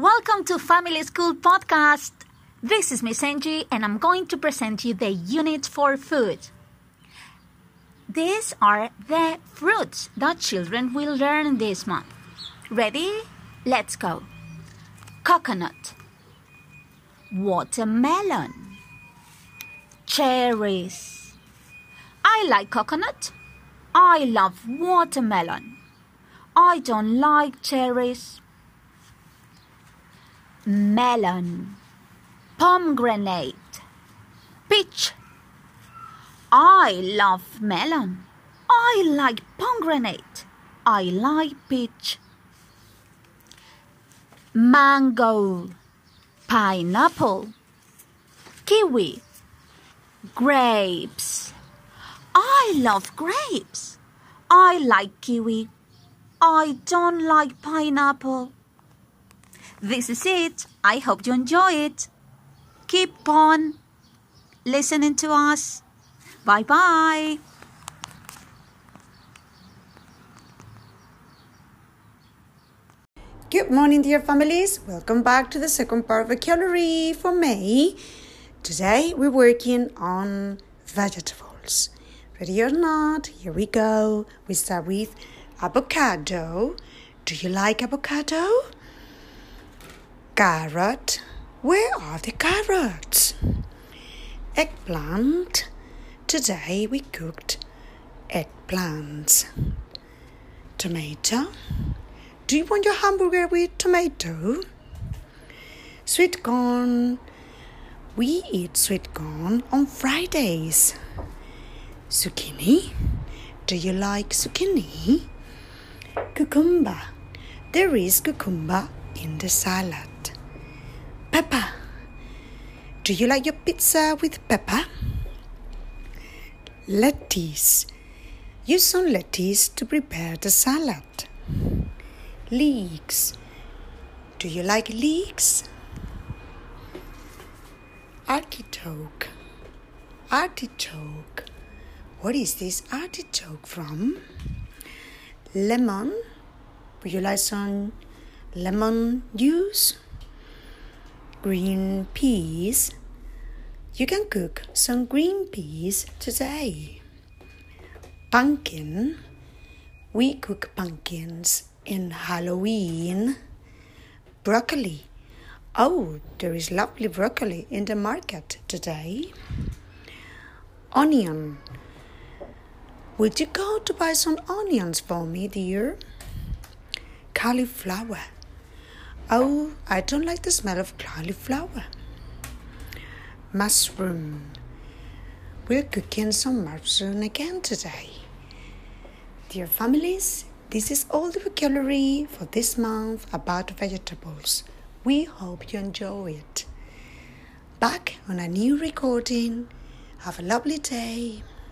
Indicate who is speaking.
Speaker 1: Welcome to Family School Podcast. This is Miss Angie, and I'm going to present you the unit for food. These are the fruits that children will learn this month. Ready? Let's go. Coconut, watermelon, cherries. I like coconut. I love watermelon. I don't like cherries. Melon, pomegranate, peach. I love melon. I like pomegranate. I like peach. Mango, pineapple, kiwi, grapes. I love grapes. I like kiwi. I don't like pineapple. This is it. I hope you enjoy it. Keep on listening to us. Bye bye.
Speaker 2: Good morning, dear families. Welcome back to the second part of vocabulary for May. Today we're working on vegetables. Ready or not? Here we go. We start with avocado. Do you like avocado? Carrot. Where are the carrots? Eggplant. Today we cooked eggplants. Tomato. Do you want your hamburger with tomato? Sweet corn. We eat sweet corn on Fridays. Zucchini. Do you like zucchini? Cucumber. There is cucumber in the salad. Pepper. Do you like your pizza with pepper? Lettuce. Use some lettuce to prepare the salad. Leeks. Do you like leeks? Artichoke. Artichoke. What is this artichoke from? Lemon. Would you like some lemon juice? Green peas. You can cook some green peas today. Pumpkin. We cook pumpkins in Halloween. Broccoli. Oh, there is lovely broccoli in the market today. Onion. Would you go to buy some onions for me, dear? Cauliflower. Oh, I don't like the smell of cauliflower. Mushroom. We're cooking some mushroom again today. Dear families, this is all the vocabulary for this month about vegetables. We hope you enjoy it. Back on a new recording. Have a lovely day.